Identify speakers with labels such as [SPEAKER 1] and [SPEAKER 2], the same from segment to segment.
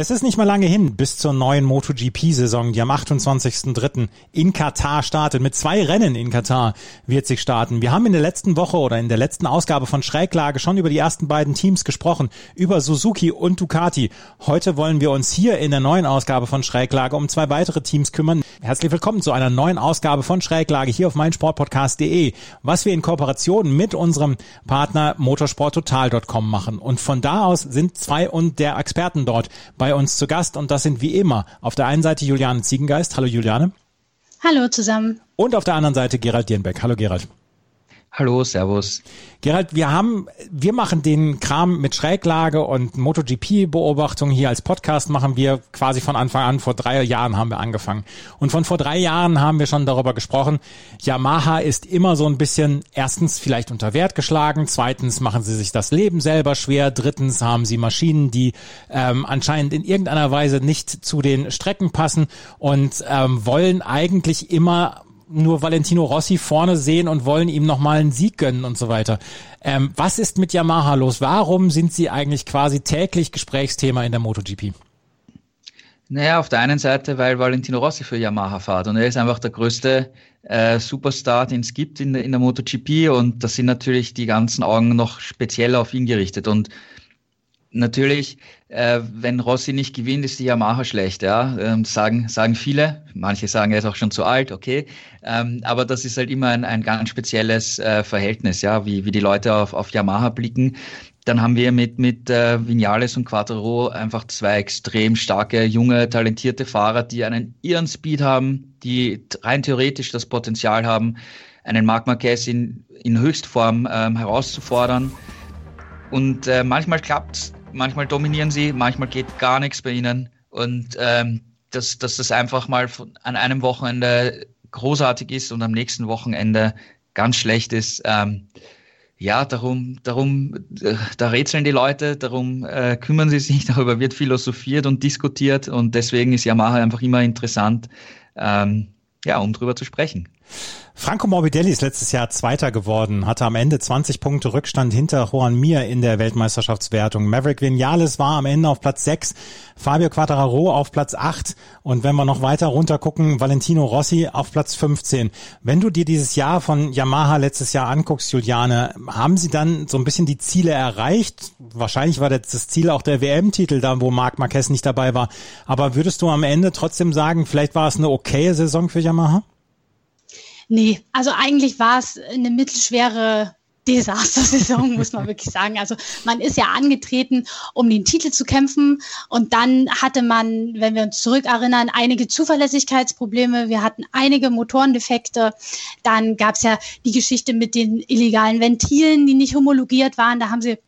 [SPEAKER 1] Es ist nicht mal lange hin bis zur neuen MotoGP-Saison, die am 28.03. in Katar startet. Mit zwei Rennen in Katar wird sich starten. Wir haben in der letzten Woche oder in der letzten Ausgabe von Schräglage schon über die ersten beiden Teams gesprochen, über Suzuki und Ducati. Heute wollen wir uns hier in der neuen Ausgabe von Schräglage um zwei weitere Teams kümmern. Herzlich willkommen zu einer neuen Ausgabe von Schräglage hier auf meinsportpodcast.de, was wir in Kooperation mit unserem Partner motorsporttotal.com machen. Und von da aus sind zwei und der Experten dort bei bei uns zu Gast und das sind wie immer auf der einen Seite Juliane Ziegengeist. Hallo Juliane.
[SPEAKER 2] Hallo zusammen.
[SPEAKER 1] Und auf der anderen Seite Gerald Dierenbeck. Hallo Gerald.
[SPEAKER 3] Hallo, Servus.
[SPEAKER 1] Gerald, wir haben, wir machen den Kram mit Schräglage und MotoGP-Beobachtung hier als Podcast machen wir quasi von Anfang an. Vor drei Jahren haben wir angefangen. Und von vor drei Jahren haben wir schon darüber gesprochen. Yamaha ist immer so ein bisschen, erstens vielleicht unter Wert geschlagen. Zweitens machen sie sich das Leben selber schwer. Drittens haben sie Maschinen, die ähm, anscheinend in irgendeiner Weise nicht zu den Strecken passen und ähm, wollen eigentlich immer nur Valentino Rossi vorne sehen und wollen ihm nochmal einen Sieg gönnen und so weiter. Ähm, was ist mit Yamaha los? Warum sind sie eigentlich quasi täglich Gesprächsthema in der MotoGP?
[SPEAKER 3] Naja, auf der einen Seite, weil Valentino Rossi für Yamaha fährt und er ist einfach der größte äh, Superstar, den es gibt in, in der MotoGP und da sind natürlich die ganzen Augen noch speziell auf ihn gerichtet und natürlich, äh, wenn Rossi nicht gewinnt, ist die Yamaha schlecht, ja. Ähm, sagen, sagen viele. Manche sagen, er ist auch schon zu alt, okay. Ähm, aber das ist halt immer ein, ein ganz spezielles äh, Verhältnis, ja, wie, wie die Leute auf, auf Yamaha blicken. Dann haben wir mit, mit äh, Vinales und Quattro einfach zwei extrem starke, junge, talentierte Fahrer, die einen ihren Speed haben, die rein theoretisch das Potenzial haben, einen Marc Marquez in, in Höchstform ähm, herauszufordern. Und äh, manchmal klappt manchmal dominieren sie, manchmal geht gar nichts bei ihnen. Und ähm, dass, dass das einfach mal von, an einem Wochenende großartig ist und am nächsten Wochenende ganz schlecht ist. Ähm, ja, darum, darum, äh, da rätseln die Leute, darum äh, kümmern sie sich, darüber wird philosophiert und diskutiert und deswegen ist Yamaha einfach immer interessant, ähm, ja, um drüber zu sprechen.
[SPEAKER 1] Franco Morbidelli ist letztes Jahr Zweiter geworden, hatte am Ende 20 Punkte Rückstand hinter Juan Mir in der Weltmeisterschaftswertung. Maverick Vinales war am Ende auf Platz 6, Fabio Quattararo auf Platz 8 und wenn wir noch weiter runter gucken, Valentino Rossi auf Platz 15. Wenn du dir dieses Jahr von Yamaha letztes Jahr anguckst, Juliane, haben sie dann so ein bisschen die Ziele erreicht? Wahrscheinlich war das Ziel auch der WM-Titel da, wo Marc Marquez nicht dabei war. Aber würdest du am Ende trotzdem sagen, vielleicht war es eine okaye Saison für Yamaha?
[SPEAKER 2] Nee, also eigentlich war es eine mittelschwere Desastersaison, muss man wirklich sagen. Also man ist ja angetreten, um den Titel zu kämpfen. Und dann hatte man, wenn wir uns zurückerinnern, einige Zuverlässigkeitsprobleme. Wir hatten einige Motorendefekte. Dann gab es ja die Geschichte mit den illegalen Ventilen, die nicht homologiert waren. Da haben sie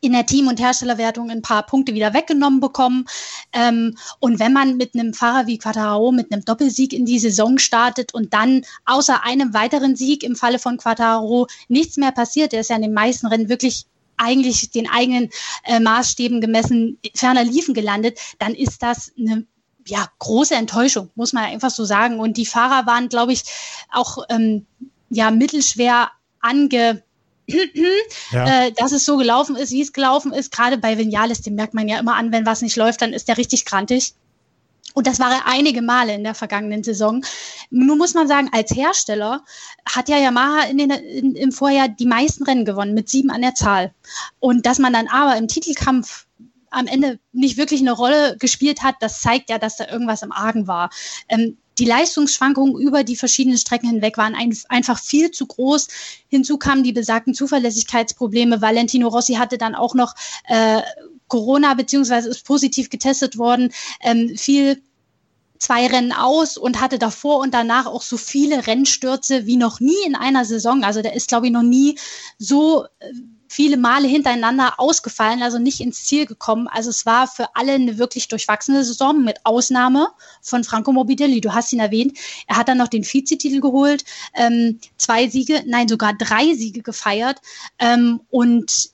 [SPEAKER 2] in der Team- und Herstellerwertung ein paar Punkte wieder weggenommen bekommen. Ähm, und wenn man mit einem Fahrer wie Quattararo mit einem Doppelsieg in die Saison startet und dann außer einem weiteren Sieg im Falle von Quattararo nichts mehr passiert, der ist ja in den meisten Rennen wirklich eigentlich den eigenen äh, Maßstäben gemessen ferner liefen gelandet, dann ist das eine ja, große Enttäuschung, muss man einfach so sagen. Und die Fahrer waren, glaube ich, auch ähm, ja, mittelschwer ange ja. äh, dass es so gelaufen ist, wie es gelaufen ist. Gerade bei Vinales, dem merkt man ja immer an, wenn was nicht läuft, dann ist der richtig krantig. Und das war er einige Male in der vergangenen Saison. Nun muss man sagen, als Hersteller hat ja Yamaha in den, in, im Vorjahr die meisten Rennen gewonnen, mit sieben an der Zahl. Und dass man dann aber im Titelkampf am Ende nicht wirklich eine Rolle gespielt hat, das zeigt ja, dass da irgendwas im Argen war. Ähm, die Leistungsschwankungen über die verschiedenen Strecken hinweg waren ein, einfach viel zu groß. Hinzu kamen die besagten Zuverlässigkeitsprobleme. Valentino Rossi hatte dann auch noch äh, Corona beziehungsweise ist positiv getestet worden. Ähm, viel zwei Rennen aus und hatte davor und danach auch so viele Rennstürze wie noch nie in einer Saison. Also der ist, glaube ich, noch nie so äh, viele Male hintereinander ausgefallen, also nicht ins Ziel gekommen. Also es war für alle eine wirklich durchwachsene Saison mit Ausnahme von Franco Morbidelli. Du hast ihn erwähnt. Er hat dann noch den Vizetitel geholt, ähm, zwei Siege, nein, sogar drei Siege gefeiert. Ähm, und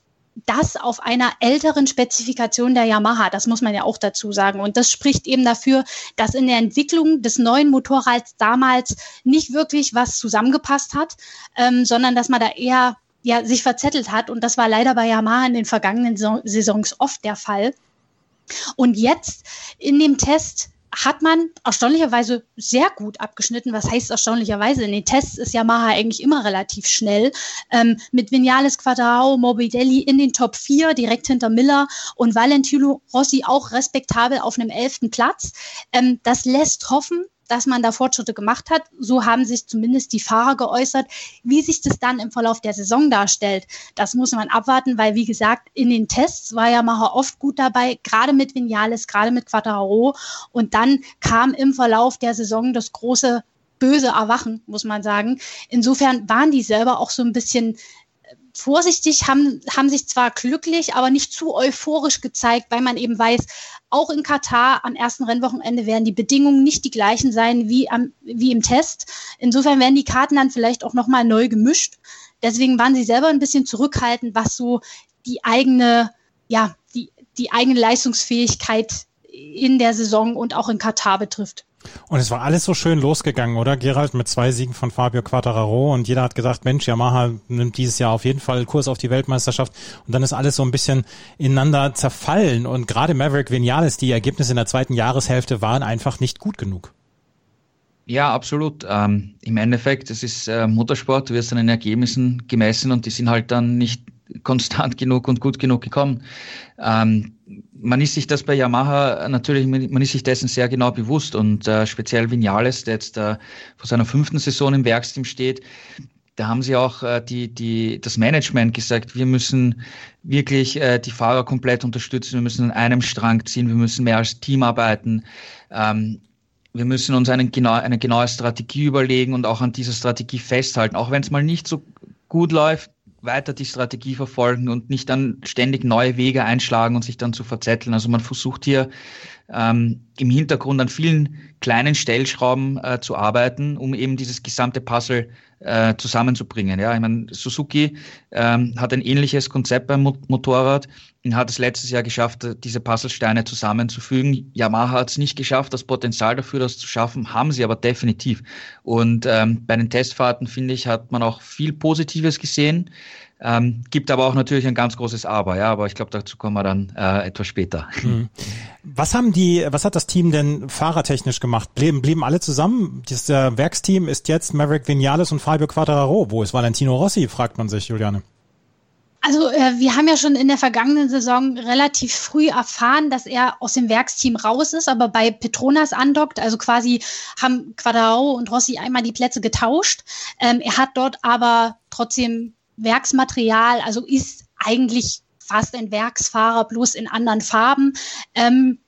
[SPEAKER 2] das auf einer älteren Spezifikation der Yamaha. Das muss man ja auch dazu sagen. Und das spricht eben dafür, dass in der Entwicklung des neuen Motorrads damals nicht wirklich was zusammengepasst hat, ähm, sondern dass man da eher ja, sich verzettelt hat. Und das war leider bei Yamaha in den vergangenen Saisons oft der Fall. Und jetzt in dem Test hat man erstaunlicherweise sehr gut abgeschnitten. Was heißt erstaunlicherweise? In den Tests ist Yamaha eigentlich immer relativ schnell. Ähm, mit Vinales, Quadrao, Morbidelli in den Top 4, direkt hinter Miller und Valentino Rossi auch respektabel auf einem elften Platz. Ähm, das lässt hoffen, dass man da Fortschritte gemacht hat. So haben sich zumindest die Fahrer geäußert. Wie sich das dann im Verlauf der Saison darstellt, das muss man abwarten, weil wie gesagt, in den Tests war ja Macher oft gut dabei, gerade mit Vinales, gerade mit Quattaro. Und dann kam im Verlauf der Saison das große böse Erwachen, muss man sagen. Insofern waren die selber auch so ein bisschen vorsichtig, haben, haben sich zwar glücklich, aber nicht zu euphorisch gezeigt, weil man eben weiß, auch in Katar am ersten Rennwochenende werden die Bedingungen nicht die gleichen sein wie, am, wie im Test. Insofern werden die Karten dann vielleicht auch nochmal neu gemischt. Deswegen waren sie selber ein bisschen zurückhaltend, was so die eigene, ja, die, die eigene Leistungsfähigkeit in der Saison und auch in Katar betrifft.
[SPEAKER 1] Und es war alles so schön losgegangen, oder Gerald, mit zwei Siegen von Fabio Quattararo und jeder hat gesagt, Mensch, Yamaha nimmt dieses Jahr auf jeden Fall Kurs auf die Weltmeisterschaft und dann ist alles so ein bisschen ineinander zerfallen und gerade Maverick Vinales, die Ergebnisse in der zweiten Jahreshälfte waren einfach nicht gut genug.
[SPEAKER 3] Ja, absolut. Ähm, Im Endeffekt, es ist äh, Motorsport, du wirst an den Ergebnissen gemessen und die sind halt dann nicht konstant genug und gut genug gekommen. Ähm, man ist sich das bei Yamaha natürlich, man ist sich dessen sehr genau bewusst und äh, speziell Vinales, der jetzt äh, vor seiner fünften Saison im Werksteam steht, da haben sie auch äh, die, die, das Management gesagt, wir müssen wirklich äh, die Fahrer komplett unterstützen, wir müssen an einem Strang ziehen, wir müssen mehr als Team arbeiten. Ähm, wir müssen uns einen, genau, eine genaue Strategie überlegen und auch an dieser Strategie festhalten. Auch wenn es mal nicht so gut läuft, weiter die Strategie verfolgen und nicht dann ständig neue Wege einschlagen und sich dann zu verzetteln. Also man versucht hier ähm, im Hintergrund an vielen kleinen Stellschrauben äh, zu arbeiten, um eben dieses gesamte Puzzle äh, zusammenzubringen. Ja, ich meine, Suzuki ähm, hat ein ähnliches Konzept beim Motorrad und hat es letztes Jahr geschafft, diese Puzzlesteine zusammenzufügen. Yamaha hat es nicht geschafft, das Potenzial dafür, das zu schaffen, haben sie aber definitiv. Und ähm, bei den Testfahrten, finde ich, hat man auch viel Positives gesehen. Ähm, gibt aber auch natürlich ein ganz großes Aber, ja, aber ich glaube, dazu kommen wir dann äh, etwas später.
[SPEAKER 1] Mhm. Was haben die, was hat das Team denn fahrertechnisch gemacht? Blieben, blieben alle zusammen? Das äh, Werksteam ist jetzt Maverick Vinales und Fabio Quattararo. Wo ist Valentino Rossi, fragt man sich, Juliane.
[SPEAKER 2] Also äh, wir haben ja schon in der vergangenen Saison relativ früh erfahren, dass er aus dem Werksteam raus ist, aber bei Petronas andockt. Also quasi haben Quadrao und Rossi einmal die Plätze getauscht. Ähm, er hat dort aber trotzdem Werksmaterial, also ist eigentlich fast ein Werksfahrer, bloß in anderen Farben. Ähm,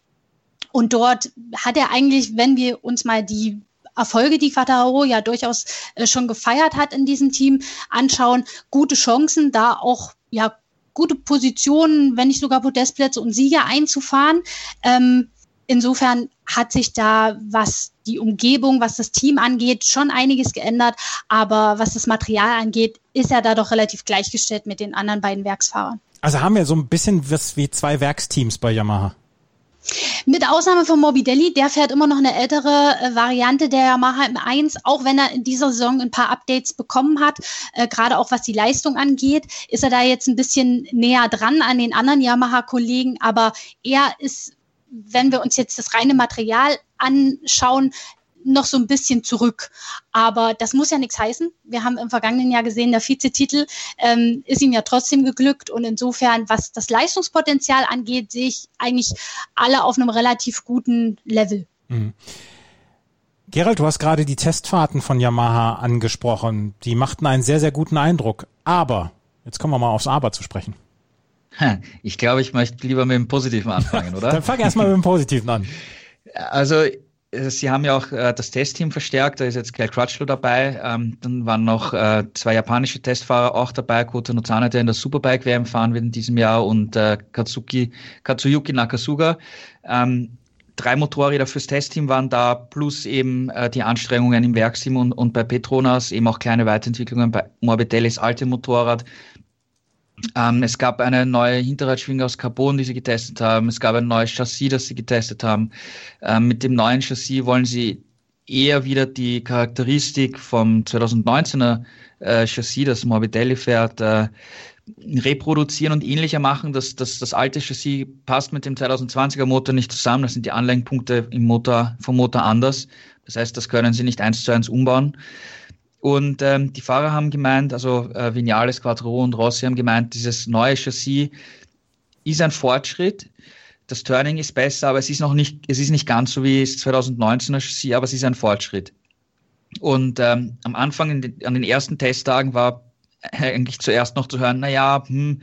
[SPEAKER 2] und dort hat er eigentlich, wenn wir uns mal die Erfolge, die Quattaro ja durchaus äh, schon gefeiert hat in diesem Team, anschauen, gute Chancen, da auch ja gute Positionen, wenn nicht sogar Podestplätze und Sieger einzufahren. Ähm, insofern hat sich da, was die Umgebung, was das Team angeht, schon einiges geändert. Aber was das Material angeht, ist er da doch relativ gleichgestellt mit den anderen beiden Werksfahrern.
[SPEAKER 1] Also haben wir so ein bisschen was wie zwei Werksteams bei Yamaha.
[SPEAKER 2] Mit Ausnahme von Morbidelli, der fährt immer noch eine ältere äh, Variante der Yamaha M1, auch wenn er in dieser Saison ein paar Updates bekommen hat, äh, gerade auch was die Leistung angeht, ist er da jetzt ein bisschen näher dran an den anderen Yamaha-Kollegen, aber er ist wenn wir uns jetzt das reine Material anschauen, noch so ein bisschen zurück. Aber das muss ja nichts heißen. Wir haben im vergangenen Jahr gesehen, der Vizetitel ähm, ist ihm ja trotzdem geglückt. Und insofern, was das Leistungspotenzial angeht, sehe ich eigentlich alle auf einem relativ guten Level. Mhm.
[SPEAKER 1] Gerald, du hast gerade die Testfahrten von Yamaha angesprochen. Die machten einen sehr, sehr guten Eindruck. Aber, jetzt kommen wir mal aufs Aber zu sprechen.
[SPEAKER 3] Ich glaube, ich möchte lieber mit dem Positiven anfangen, oder?
[SPEAKER 1] Dann fang erstmal mit dem Positiven an.
[SPEAKER 3] Also Sie haben ja auch äh, das Testteam verstärkt, da ist jetzt Cal Crutchlow dabei. Ähm, dann waren noch äh, zwei japanische Testfahrer auch dabei, Kota Nozana, der in der Superbike WM fahren wird in diesem Jahr und äh, Katsuki, Katsuyuki Nakasuga. Ähm, drei Motorräder fürs Testteam waren da, plus eben äh, die Anstrengungen im Werksteam und, und bei Petronas, eben auch kleine Weiterentwicklungen bei Morbidellis alte Motorrad. Ähm, es gab eine neue Hinterradschwinge aus Carbon, die sie getestet haben. Es gab ein neues Chassis, das sie getestet haben. Ähm, mit dem neuen Chassis wollen sie eher wieder die Charakteristik vom 2019er äh, Chassis, das Morbidelli fährt, äh, reproduzieren und ähnlicher machen. Das, das, das alte Chassis passt mit dem 2020er Motor nicht zusammen. Das sind die Anleihenpunkte im Motor, vom Motor anders. Das heißt, das können sie nicht eins zu eins umbauen. Und ähm, die Fahrer haben gemeint, also äh, Vinales, Quattro und Rossi haben gemeint, dieses neue Chassis ist ein Fortschritt. Das Turning ist besser, aber es ist noch nicht, es ist nicht ganz so wie das 2019er Chassis, aber es ist ein Fortschritt. Und ähm, am Anfang, den, an den ersten Testtagen war eigentlich zuerst noch zu hören, naja, hm,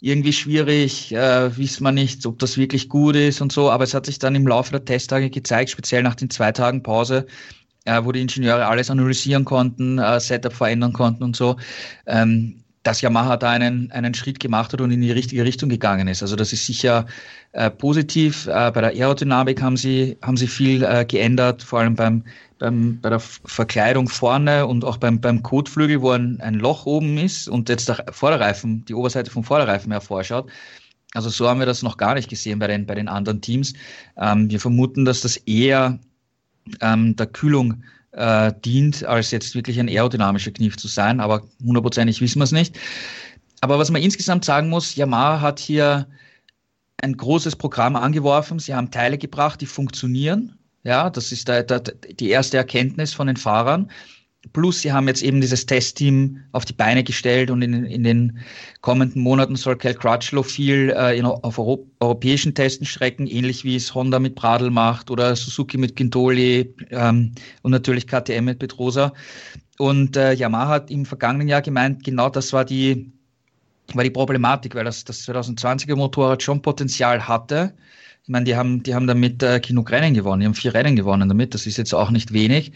[SPEAKER 3] irgendwie schwierig, äh, wissen wir nicht, ob das wirklich gut ist und so, aber es hat sich dann im Laufe der Testtage gezeigt, speziell nach den zwei Tagen Pause, wo die Ingenieure alles analysieren konnten, äh, Setup verändern konnten und so, ähm, dass Yamaha da einen, einen Schritt gemacht hat und in die richtige Richtung gegangen ist. Also das ist sicher äh, positiv. Äh, bei der Aerodynamik haben sie, haben sie viel äh, geändert, vor allem beim, beim, bei der Verkleidung vorne und auch beim, beim Kotflügel, wo ein, ein Loch oben ist und jetzt der Vorderreifen, die Oberseite vom Vorderreifen hervorschaut. Also so haben wir das noch gar nicht gesehen bei den, bei den anderen Teams. Ähm, wir vermuten, dass das eher ähm, der Kühlung äh, dient, als jetzt wirklich ein aerodynamischer Kniff zu sein, aber hundertprozentig wissen wir es nicht. Aber was man insgesamt sagen muss, Yamaha hat hier ein großes Programm angeworfen. Sie haben Teile gebracht, die funktionieren. Ja, das ist der, der, die erste Erkenntnis von den Fahrern. Plus, sie haben jetzt eben dieses Testteam auf die Beine gestellt und in, in den kommenden Monaten soll Cal Crutchlow viel äh, in, auf Euro, europäischen Testenstrecken, ähnlich wie es Honda mit Pradl macht oder Suzuki mit Gintoli ähm, und natürlich KTM mit Petrosa. Und äh, Yamaha hat im vergangenen Jahr gemeint, genau das war die, war die Problematik, weil das, das 2020er Motorrad schon Potenzial hatte. Ich meine, die haben, die haben damit äh, genug Rennen gewonnen, die haben vier Rennen gewonnen damit, das ist jetzt auch nicht wenig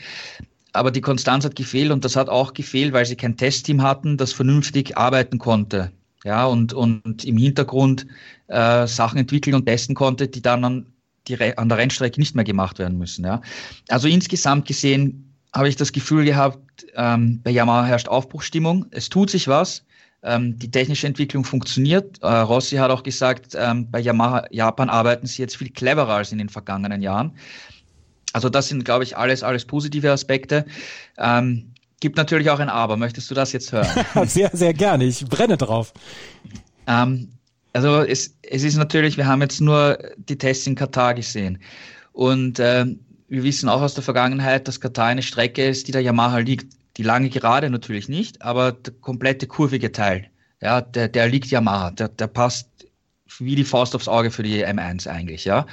[SPEAKER 3] aber die Konstanz hat gefehlt und das hat auch gefehlt, weil sie kein Testteam hatten, das vernünftig arbeiten konnte. Ja, und, und im Hintergrund äh, Sachen entwickeln und testen konnte, die dann an, die, an der Rennstrecke nicht mehr gemacht werden müssen. Ja. Also insgesamt gesehen habe ich das Gefühl gehabt, ähm, bei Yamaha herrscht Aufbruchstimmung. Es tut sich was. Ähm, die technische Entwicklung funktioniert. Äh, Rossi hat auch gesagt, ähm, bei Yamaha Japan arbeiten sie jetzt viel cleverer als in den vergangenen Jahren. Also das sind, glaube ich, alles, alles positive Aspekte. Ähm, gibt natürlich auch ein Aber. Möchtest du das jetzt hören?
[SPEAKER 1] sehr, sehr gerne. Ich brenne drauf.
[SPEAKER 3] Ähm, also es, es ist natürlich, wir haben jetzt nur die Tests in Katar gesehen. Und äh, wir wissen auch aus der Vergangenheit, dass Katar eine Strecke ist, die der Yamaha liegt. Die lange Gerade natürlich nicht, aber der komplette kurvige Teil, ja, der, der liegt Yamaha. Der, der passt wie die Faust aufs Auge für die M1 eigentlich, ja.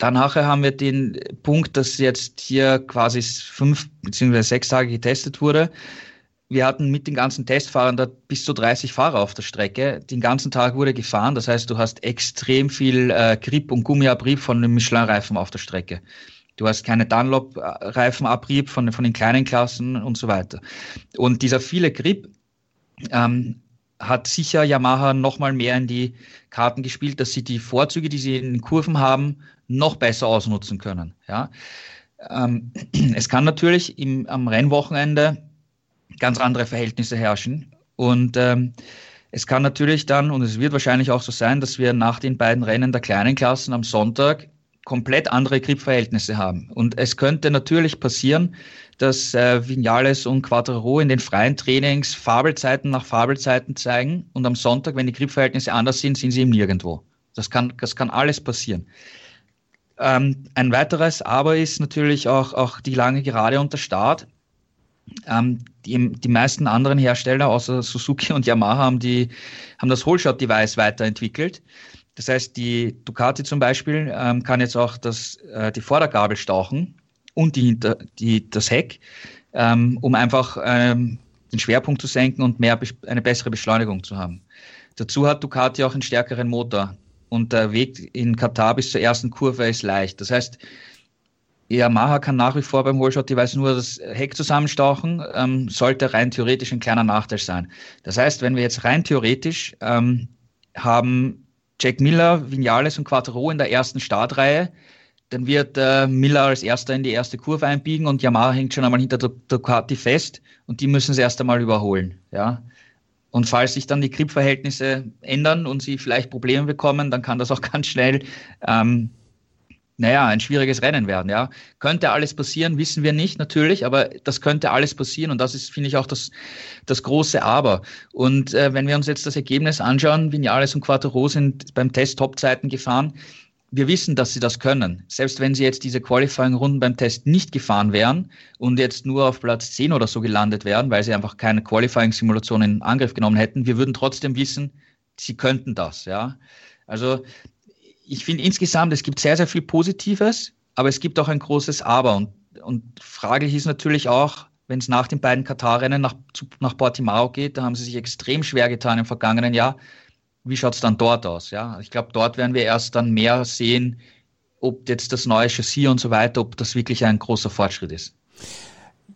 [SPEAKER 3] Dann nachher haben wir den Punkt, dass jetzt hier quasi fünf beziehungsweise sechs Tage getestet wurde. Wir hatten mit den ganzen Testfahrern da bis zu 30 Fahrer auf der Strecke. Den ganzen Tag wurde gefahren. Das heißt, du hast extrem viel äh, Grip und Gummiabrieb von den Michelin-Reifen auf der Strecke. Du hast keine Dunlop-Reifenabrieb von, von den kleinen Klassen und so weiter. Und dieser viele Grip ähm, hat sicher Yamaha nochmal mehr in die Karten gespielt, dass sie die Vorzüge, die sie in Kurven haben, noch besser ausnutzen können. Ja. Ähm, es kann natürlich im, am Rennwochenende ganz andere Verhältnisse herrschen und ähm, es kann natürlich dann, und es wird wahrscheinlich auch so sein, dass wir nach den beiden Rennen der kleinen Klassen am Sonntag komplett andere Gripverhältnisse haben. Und es könnte natürlich passieren, dass äh, Vinales und Quattro in den freien Trainings Fabelzeiten nach Fabelzeiten zeigen und am Sonntag, wenn die Gripverhältnisse anders sind, sind sie im Nirgendwo. Das kann, das kann alles passieren. Ähm, ein weiteres Aber ist natürlich auch, auch die lange Gerade und der Start. Ähm, die, die meisten anderen Hersteller, außer Suzuki und Yamaha, haben, die, haben das Holeshot-Device weiterentwickelt. Das heißt, die Ducati zum Beispiel ähm, kann jetzt auch das, äh, die Vordergabel stauchen und die, die, das Heck, ähm, um einfach ähm, den Schwerpunkt zu senken und mehr, eine bessere Beschleunigung zu haben. Dazu hat Ducati auch einen stärkeren Motor und der Weg in Katar bis zur ersten Kurve ist leicht. Das heißt, Yamaha kann nach wie vor beim Wallshot Device nur das Heck zusammenstauchen, ähm, sollte rein theoretisch ein kleiner Nachteil sein. Das heißt, wenn wir jetzt rein theoretisch ähm, haben Jack Miller, Vinales und Quattro in der ersten Startreihe, dann wird äh, Miller als erster in die erste Kurve einbiegen und Yamaha hängt schon einmal hinter Ducati fest und die müssen es erst einmal überholen. Ja? Und falls sich dann die Grip-Verhältnisse ändern und sie vielleicht Probleme bekommen, dann kann das auch ganz schnell ähm, naja, ein schwieriges Rennen werden, ja. Könnte alles passieren, wissen wir nicht, natürlich, aber das könnte alles passieren und das ist, finde ich, auch das, das große Aber. Und äh, wenn wir uns jetzt das Ergebnis anschauen, Vinales und Quattro sind beim Test Topzeiten gefahren. Wir wissen, dass sie das können. Selbst wenn sie jetzt diese Qualifying-Runden beim Test nicht gefahren wären und jetzt nur auf Platz 10 oder so gelandet wären, weil sie einfach keine Qualifying-Simulation in Angriff genommen hätten, wir würden trotzdem wissen, sie könnten das, ja. Also ich finde insgesamt, es gibt sehr, sehr viel Positives, aber es gibt auch ein großes Aber. Und, und fraglich ist natürlich auch, wenn es nach den beiden Katar-Rennen nach, nach Portimao geht, da haben sie sich extrem schwer getan im vergangenen Jahr. Wie schaut es dann dort aus? Ja, ich glaube, dort werden wir erst dann mehr sehen, ob jetzt das neue Chassis und so weiter, ob das wirklich ein großer Fortschritt ist.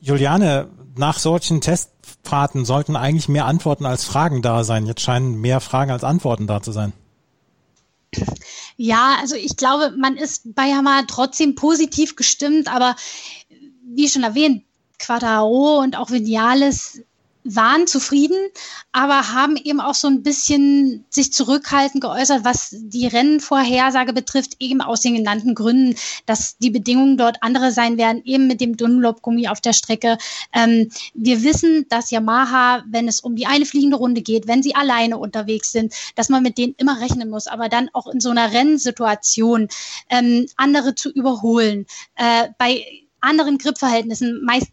[SPEAKER 1] Juliane, nach solchen Testfahrten sollten eigentlich mehr Antworten als Fragen da sein. Jetzt scheinen mehr Fragen als Antworten da zu sein.
[SPEAKER 2] Ja, also ich glaube, man ist bei Yamaha trotzdem positiv gestimmt, aber wie schon erwähnt, Quadraro und auch Vinales waren zufrieden, aber haben eben auch so ein bisschen sich zurückhaltend geäußert, was die Rennvorhersage betrifft, eben aus den genannten Gründen, dass die Bedingungen dort andere sein werden, eben mit dem Dunlop-Gummi auf der Strecke. Ähm, wir wissen, dass Yamaha, wenn es um die eine fliegende Runde geht, wenn sie alleine unterwegs sind, dass man mit denen immer rechnen muss, aber dann auch in so einer Rennsituation ähm, andere zu überholen, äh, bei anderen Gripverhältnissen, meist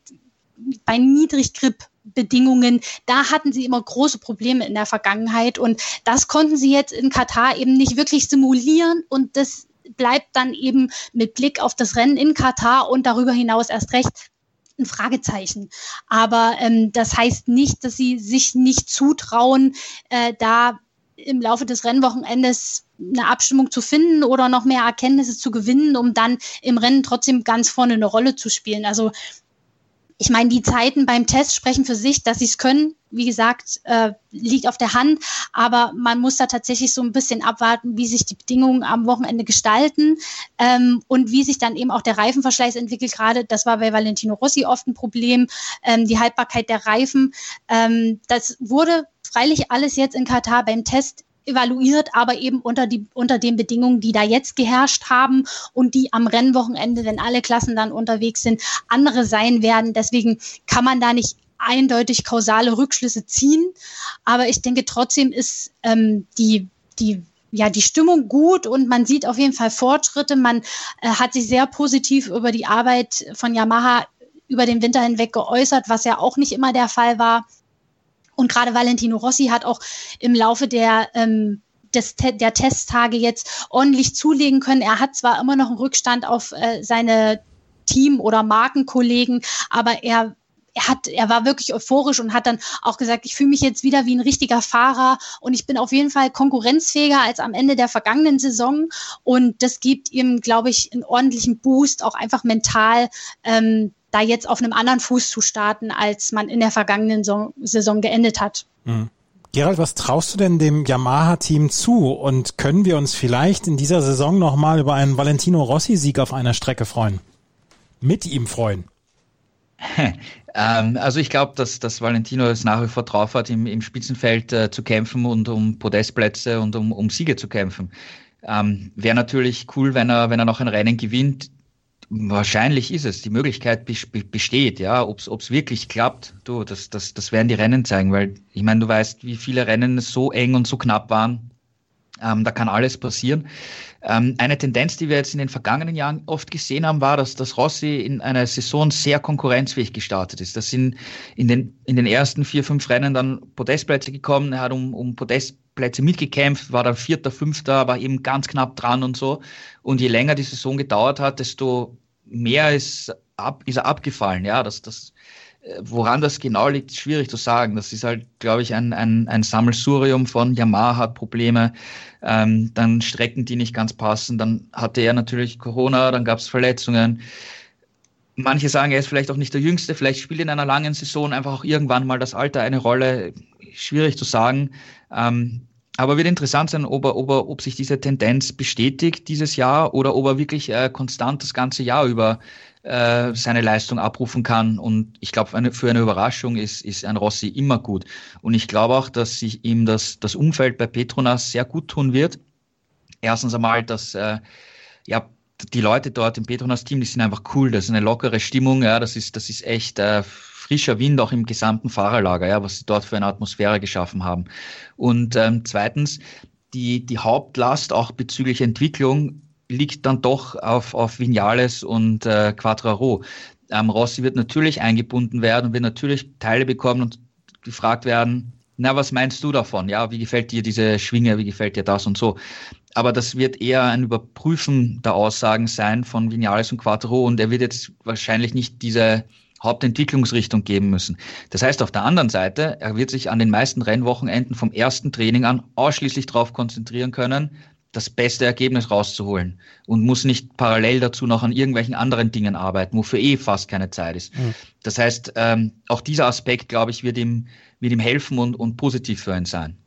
[SPEAKER 2] bei Niedriggrip Bedingungen, da hatten sie immer große Probleme in der Vergangenheit und das konnten sie jetzt in Katar eben nicht wirklich simulieren und das bleibt dann eben mit Blick auf das Rennen in Katar und darüber hinaus erst recht ein Fragezeichen. Aber ähm, das heißt nicht, dass sie sich nicht zutrauen, äh, da im Laufe des Rennwochenendes eine Abstimmung zu finden oder noch mehr Erkenntnisse zu gewinnen, um dann im Rennen trotzdem ganz vorne eine Rolle zu spielen. Also ich meine, die Zeiten beim Test sprechen für sich, dass sie es können. Wie gesagt, äh, liegt auf der Hand, aber man muss da tatsächlich so ein bisschen abwarten, wie sich die Bedingungen am Wochenende gestalten ähm, und wie sich dann eben auch der Reifenverschleiß entwickelt. Gerade das war bei Valentino Rossi oft ein Problem, ähm, die Haltbarkeit der Reifen. Ähm, das wurde freilich alles jetzt in Katar beim Test evaluiert, aber eben unter, die, unter den Bedingungen, die da jetzt geherrscht haben und die am Rennwochenende, wenn alle Klassen dann unterwegs sind, andere sein werden. Deswegen kann man da nicht eindeutig kausale Rückschlüsse ziehen. Aber ich denke, trotzdem ist ähm, die, die ja, die Stimmung gut und man sieht auf jeden Fall Fortschritte. Man äh, hat sich sehr positiv über die Arbeit von Yamaha über den Winter hinweg geäußert, was ja auch nicht immer der Fall war. Und gerade Valentino Rossi hat auch im Laufe der ähm, des, der Testtage jetzt ordentlich zulegen können. Er hat zwar immer noch einen Rückstand auf äh, seine Team- oder Markenkollegen, aber er er hat, er war wirklich euphorisch und hat dann auch gesagt, ich fühle mich jetzt wieder wie ein richtiger Fahrer und ich bin auf jeden Fall konkurrenzfähiger als am Ende der vergangenen Saison. Und das gibt ihm, glaube ich, einen ordentlichen Boost, auch einfach mental, ähm, da jetzt auf einem anderen Fuß zu starten, als man in der vergangenen Saison geendet hat. Mhm.
[SPEAKER 1] Gerald, was traust du denn dem Yamaha-Team zu? Und können wir uns vielleicht in dieser Saison nochmal über einen Valentino Rossi-Sieg auf einer Strecke freuen? Mit ihm freuen?
[SPEAKER 3] ähm, also ich glaube, dass, dass Valentino es nach wie vor drauf hat, im, im Spitzenfeld äh, zu kämpfen und um Podestplätze und um, um Siege zu kämpfen. Ähm, Wäre natürlich cool, wenn er, wenn er noch ein Rennen gewinnt. Wahrscheinlich ist es. Die Möglichkeit besteht, ja. Ob es wirklich klappt, du, das, das, das werden die Rennen zeigen, weil ich meine, du weißt, wie viele Rennen so eng und so knapp waren. Ähm, da kann alles passieren. Ähm, eine Tendenz, die wir jetzt in den vergangenen Jahren oft gesehen haben, war, dass, dass Rossi in einer Saison sehr konkurrenzfähig gestartet ist. Das sind in den, in den ersten vier, fünf Rennen dann Podestplätze gekommen. Er hat um, um Podestplätze mitgekämpft, war dann Vierter, Fünfter, war eben ganz knapp dran und so. Und je länger die Saison gedauert hat, desto mehr ist, ab, ist er abgefallen. Ja, das, das, woran das genau liegt, schwierig zu sagen. Das ist halt, glaube ich, ein, ein, ein Sammelsurium von Yamaha hat Probleme, ähm, dann Strecken, die nicht ganz passen. Dann hatte er natürlich Corona, dann gab es Verletzungen. manche sagen, er ist vielleicht auch nicht der Jüngste, vielleicht spielt in einer langen Saison einfach auch irgendwann mal das Alter eine Rolle. Schwierig zu sagen. Ähm, aber wird interessant sein, ob, er, ob, er, ob sich diese Tendenz bestätigt dieses Jahr oder ob er wirklich äh, konstant das ganze Jahr über äh, seine Leistung abrufen kann. Und ich glaube, für eine, für eine Überraschung ist, ist ein Rossi immer gut. Und ich glaube auch, dass sich ihm das, das Umfeld bei Petronas sehr gut tun wird. Erstens einmal, dass äh, ja, die Leute dort im Petronas-Team, die sind einfach cool. Das ist eine lockere Stimmung. Ja, das ist, das ist echt äh, frischer Wind auch im gesamten Fahrerlager, ja, was sie dort für eine Atmosphäre geschaffen haben. Und ähm, zweitens, die, die Hauptlast auch bezüglich Entwicklung liegt dann doch auf, auf Vinales und äh, Quattraro. Ähm, Rossi wird natürlich eingebunden werden und wird natürlich Teile bekommen und gefragt werden, na, was meinst du davon? Ja, wie gefällt dir diese Schwinge, wie gefällt dir das und so? Aber das wird eher ein Überprüfen der Aussagen sein von Vinales und Quattro und er wird jetzt wahrscheinlich nicht diese Hauptentwicklungsrichtung geben müssen. Das heißt auf der anderen Seite, er wird sich an den meisten Rennwochenenden vom ersten Training an ausschließlich darauf konzentrieren können, das beste Ergebnis rauszuholen und muss nicht parallel dazu noch an irgendwelchen anderen Dingen arbeiten, wofür eh fast keine Zeit ist. Mhm. Das heißt, ähm, auch dieser Aspekt, glaube ich, wird ihm, wird ihm helfen und, und positiv für ihn sein.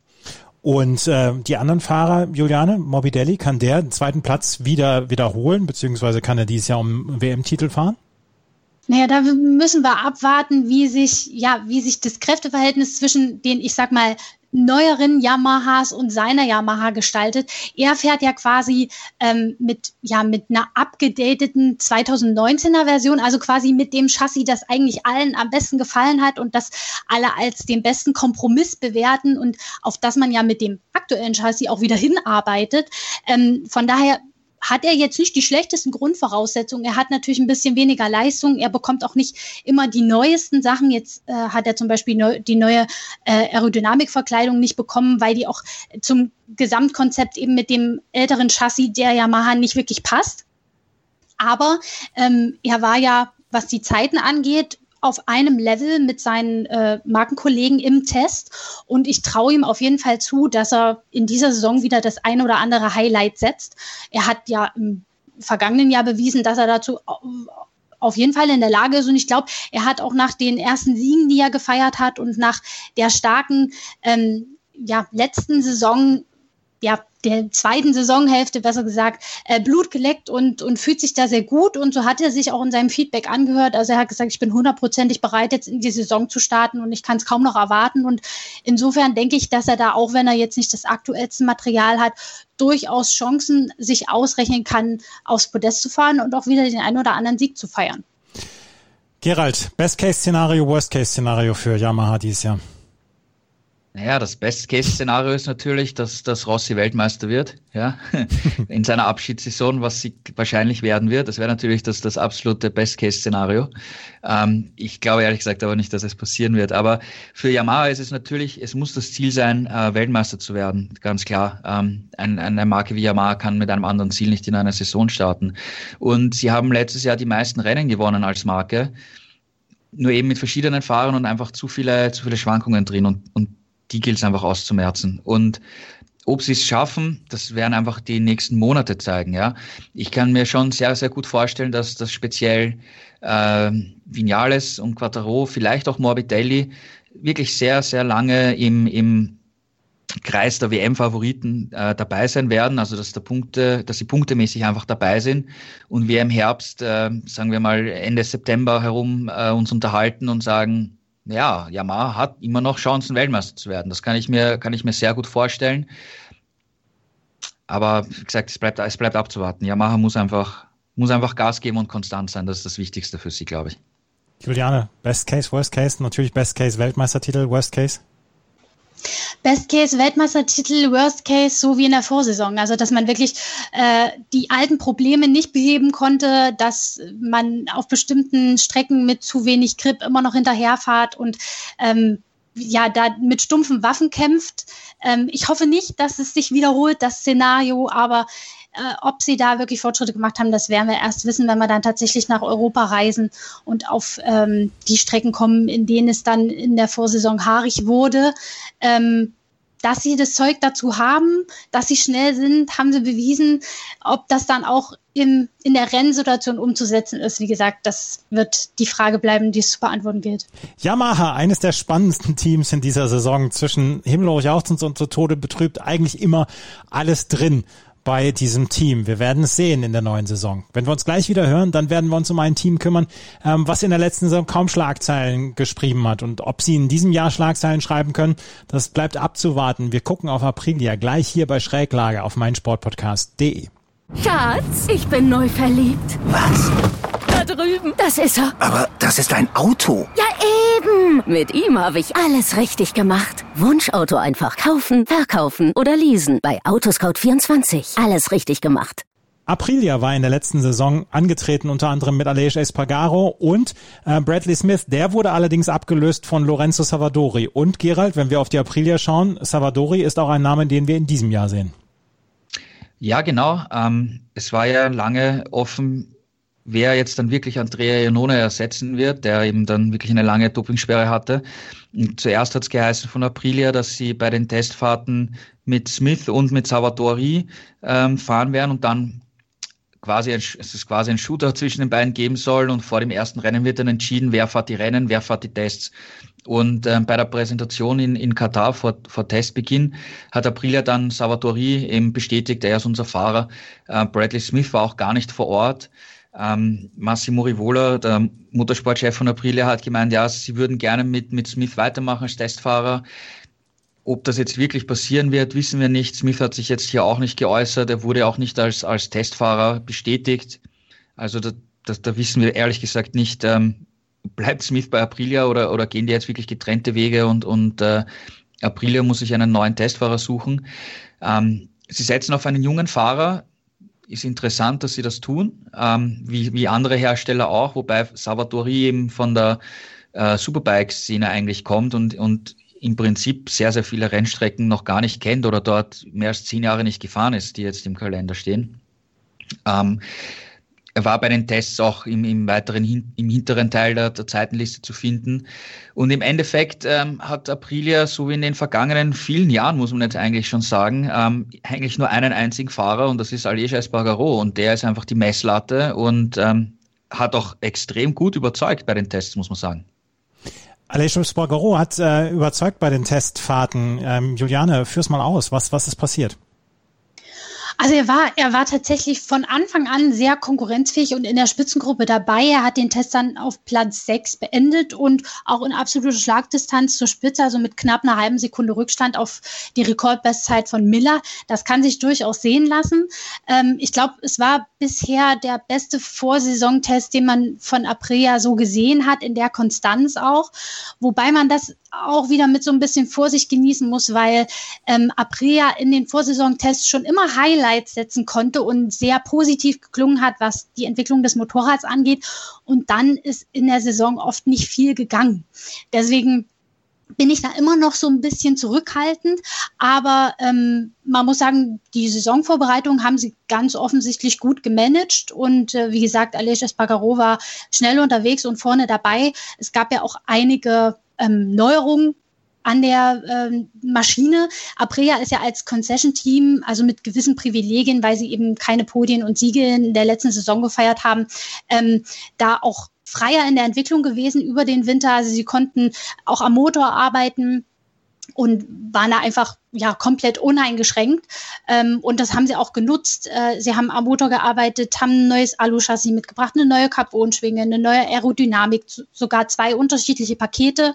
[SPEAKER 1] Und äh, die anderen Fahrer, Juliane, Morbidelli, kann der den zweiten Platz wieder wiederholen, beziehungsweise kann er dieses Jahr um WM-Titel fahren?
[SPEAKER 2] Naja, da müssen wir abwarten, wie sich, ja, wie sich das Kräfteverhältnis zwischen den, ich sag mal, neueren Yamahas und seiner Yamaha gestaltet. Er fährt ja quasi ähm, mit, ja, mit einer abgedateten 2019er Version, also quasi mit dem Chassis, das eigentlich allen am besten gefallen hat und das alle als den besten Kompromiss bewerten und auf das man ja mit dem aktuellen Chassis auch wieder hinarbeitet. Ähm, von daher hat er jetzt nicht die schlechtesten Grundvoraussetzungen. Er hat natürlich ein bisschen weniger Leistung. Er bekommt auch nicht immer die neuesten Sachen. Jetzt äh, hat er zum Beispiel neu, die neue äh, Aerodynamikverkleidung nicht bekommen, weil die auch zum Gesamtkonzept eben mit dem älteren Chassis der Yamaha nicht wirklich passt. Aber ähm, er war ja, was die Zeiten angeht, auf einem Level mit seinen äh, Markenkollegen im Test. Und ich traue ihm auf jeden Fall zu, dass er in dieser Saison wieder das ein oder andere Highlight setzt. Er hat ja im vergangenen Jahr bewiesen, dass er dazu auf jeden Fall in der Lage ist. Und ich glaube, er hat auch nach den ersten Siegen, die er gefeiert hat und nach der starken ähm, ja, letzten Saison ja, der zweiten Saisonhälfte, besser gesagt, äh, Blut geleckt und, und fühlt sich da sehr gut. Und so hat er sich auch in seinem Feedback angehört. Also er hat gesagt, ich bin hundertprozentig bereit, jetzt in die Saison zu starten und ich kann es kaum noch erwarten. Und insofern denke ich, dass er da, auch wenn er jetzt nicht das aktuellste Material hat, durchaus Chancen sich ausrechnen kann, aufs Podest zu fahren und auch wieder den einen oder anderen Sieg zu feiern.
[SPEAKER 1] Gerald, Best-Case-Szenario, Worst-Case-Szenario für Yamaha dieses Jahr.
[SPEAKER 3] Naja, das Best-Case-Szenario ist natürlich, dass, dass Rossi Weltmeister wird, ja, in seiner Abschiedssaison, was sie wahrscheinlich werden wird. Das wäre natürlich das, das absolute Best-Case-Szenario. Ähm, ich glaube ehrlich gesagt aber nicht, dass es passieren wird. Aber für Yamaha ist es natürlich, es muss das Ziel sein, äh, Weltmeister zu werden, ganz klar. Ähm, ein, eine Marke wie Yamaha kann mit einem anderen Ziel nicht in einer Saison starten. Und sie haben letztes Jahr die meisten Rennen gewonnen als Marke nur eben mit verschiedenen Fahrern und einfach zu viele, zu viele Schwankungen drin. Und, und die gilt es einfach auszumerzen. Und ob sie es schaffen, das werden einfach die nächsten Monate zeigen. Ja, ich kann mir schon sehr, sehr gut vorstellen, dass das speziell äh, Vinales und Quattaro, vielleicht auch Morbidelli, wirklich sehr, sehr lange im, im Kreis der WM-Favoriten äh, dabei sein werden, also dass, der Punkte, dass sie punktemäßig einfach dabei sind und wir im Herbst, äh, sagen wir mal Ende September herum, äh, uns unterhalten und sagen, ja, Yamaha hat immer noch Chancen, Weltmeister zu werden. Das kann ich mir, kann ich mir sehr gut vorstellen. Aber wie gesagt, es bleibt, es bleibt abzuwarten. Yamaha muss einfach, muss einfach Gas geben und konstant sein. Das ist das Wichtigste für sie, glaube ich.
[SPEAKER 1] Juliane, Best Case, Worst Case, natürlich Best Case Weltmeistertitel, Worst Case?
[SPEAKER 2] Best Case Weltmeistertitel, Worst Case, so wie in der Vorsaison. Also, dass man wirklich äh, die alten Probleme nicht beheben konnte, dass man auf bestimmten Strecken mit zu wenig Grip immer noch hinterherfahrt und ähm, ja, da mit stumpfen Waffen kämpft. Ähm, ich hoffe nicht, dass es sich wiederholt, das Szenario, aber äh, ob sie da wirklich Fortschritte gemacht haben, das werden wir erst wissen, wenn wir dann tatsächlich nach Europa reisen und auf ähm, die Strecken kommen, in denen es dann in der Vorsaison haarig wurde. Ähm, dass sie das Zeug dazu haben, dass sie schnell sind, haben sie bewiesen. Ob das dann auch im, in der Rennsituation umzusetzen ist, wie gesagt, das wird die Frage bleiben, die es zu beantworten gilt.
[SPEAKER 1] Yamaha, eines der spannendsten Teams in dieser Saison, zwischen himmelhoch jauchzend und zu Tode betrübt, eigentlich immer alles drin bei diesem Team. Wir werden es sehen in der neuen Saison. Wenn wir uns gleich wieder hören, dann werden wir uns um ein Team kümmern, ähm, was in der letzten Saison kaum Schlagzeilen geschrieben hat. Und ob sie in diesem Jahr Schlagzeilen schreiben können, das bleibt abzuwarten. Wir gucken auf Aprilia gleich hier bei Schräglage auf meinsportpodcast.de.
[SPEAKER 4] Schatz, ich bin neu verliebt.
[SPEAKER 5] Was?
[SPEAKER 4] Da drüben. Das ist er.
[SPEAKER 5] Aber das ist ein Auto.
[SPEAKER 4] Ja, eben. Mit ihm habe ich alles richtig gemacht. Wunschauto einfach kaufen, verkaufen oder leasen. Bei Autoscout24. Alles richtig gemacht.
[SPEAKER 1] Aprilia war in der letzten Saison angetreten, unter anderem mit Aleix Espargaro und äh, Bradley Smith. Der wurde allerdings abgelöst von Lorenzo Savadori. Und Gerald, wenn wir auf die Aprilia schauen, Savadori ist auch ein Name, den wir in diesem Jahr sehen.
[SPEAKER 3] Ja, genau. Ähm, es war ja lange offen, wer jetzt dann wirklich Andrea Iannone ersetzen wird, der eben dann wirklich eine lange Dopingsperre hatte. Und zuerst hat es geheißen von Aprilia, dass sie bei den Testfahrten mit Smith und mit Salvatori ähm, fahren werden und dann quasi ein, es ist quasi ein Shooter zwischen den beiden geben soll und vor dem ersten Rennen wird dann entschieden, wer fährt die Rennen, wer fährt die Tests. Und ähm, bei der Präsentation in, in Katar vor, vor Testbeginn hat Aprilia dann Salvatori eben bestätigt, er ist unser Fahrer. Äh, Bradley Smith war auch gar nicht vor Ort. Ähm, Massimo Rivola, der Motorsportchef von Aprilia, hat gemeint, ja, sie würden gerne mit, mit Smith weitermachen als Testfahrer. Ob das jetzt wirklich passieren wird, wissen wir nicht. Smith hat sich jetzt hier auch nicht geäußert. Er wurde auch nicht als, als Testfahrer bestätigt. Also da, da, da wissen wir ehrlich gesagt nicht, ähm, bleibt Smith bei Aprilia oder, oder gehen die jetzt wirklich getrennte Wege und, und äh, Aprilia muss sich einen neuen Testfahrer suchen. Ähm, sie setzen auf einen jungen Fahrer. Ist interessant, dass sie das tun, ähm, wie, wie andere Hersteller auch, wobei Salvatori eben von der äh, Superbike-Szene eigentlich kommt und, und im Prinzip sehr, sehr viele Rennstrecken noch gar nicht kennt oder dort mehr als zehn Jahre nicht gefahren ist, die jetzt im Kalender stehen. Ähm, er war bei den Tests auch im, im weiteren im hinteren Teil der, der Zeitenliste zu finden. Und im Endeffekt ähm, hat Aprilia, so wie in den vergangenen vielen Jahren, muss man jetzt eigentlich schon sagen, ähm, eigentlich nur einen einzigen Fahrer und das ist Aleix Espargaro. Und der ist einfach die Messlatte und ähm, hat auch extrem gut überzeugt bei den Tests, muss man sagen.
[SPEAKER 1] Aleix Espargaro hat äh, überzeugt bei den Testfahrten. Ähm, Juliane, führ's mal aus. Was, was ist passiert?
[SPEAKER 2] Also er war, er war tatsächlich von Anfang an sehr konkurrenzfähig und in der Spitzengruppe dabei. Er hat den Test dann auf Platz 6 beendet und auch in absoluter Schlagdistanz zur Spitze, also mit knapp einer halben Sekunde Rückstand auf die Rekordbestzeit von Miller. Das kann sich durchaus sehen lassen. Ähm, ich glaube, es war bisher der beste Vorsaisontest, den man von Aprilia so gesehen hat, in der Konstanz auch. Wobei man das auch wieder mit so ein bisschen Vorsicht genießen muss, weil ähm, Aprilia in den Vorsaisontests schon immer Highlights setzen konnte und sehr positiv geklungen hat, was die Entwicklung des Motorrads angeht. Und dann ist in der Saison oft nicht viel gegangen. Deswegen bin ich da immer noch so ein bisschen zurückhaltend. Aber ähm, man muss sagen, die Saisonvorbereitung haben sie ganz offensichtlich gut gemanagt. Und äh, wie gesagt, Aleix Espargaro war schnell unterwegs und vorne dabei. Es gab ja auch einige ähm, Neuerungen an der ähm, Maschine. Aprilia ist ja als Concession-Team, also mit gewissen Privilegien, weil sie eben keine Podien und Siege in der letzten Saison gefeiert haben, ähm, da auch freier in der Entwicklung gewesen über den Winter. Also sie konnten auch am Motor arbeiten und waren da einfach ja komplett uneingeschränkt. Ähm, und das haben sie auch genutzt. Äh, sie haben am Motor gearbeitet, haben ein neues Alu-Chassis mitgebracht, eine neue Carbonschwinge, eine neue Aerodynamik, sogar zwei unterschiedliche Pakete.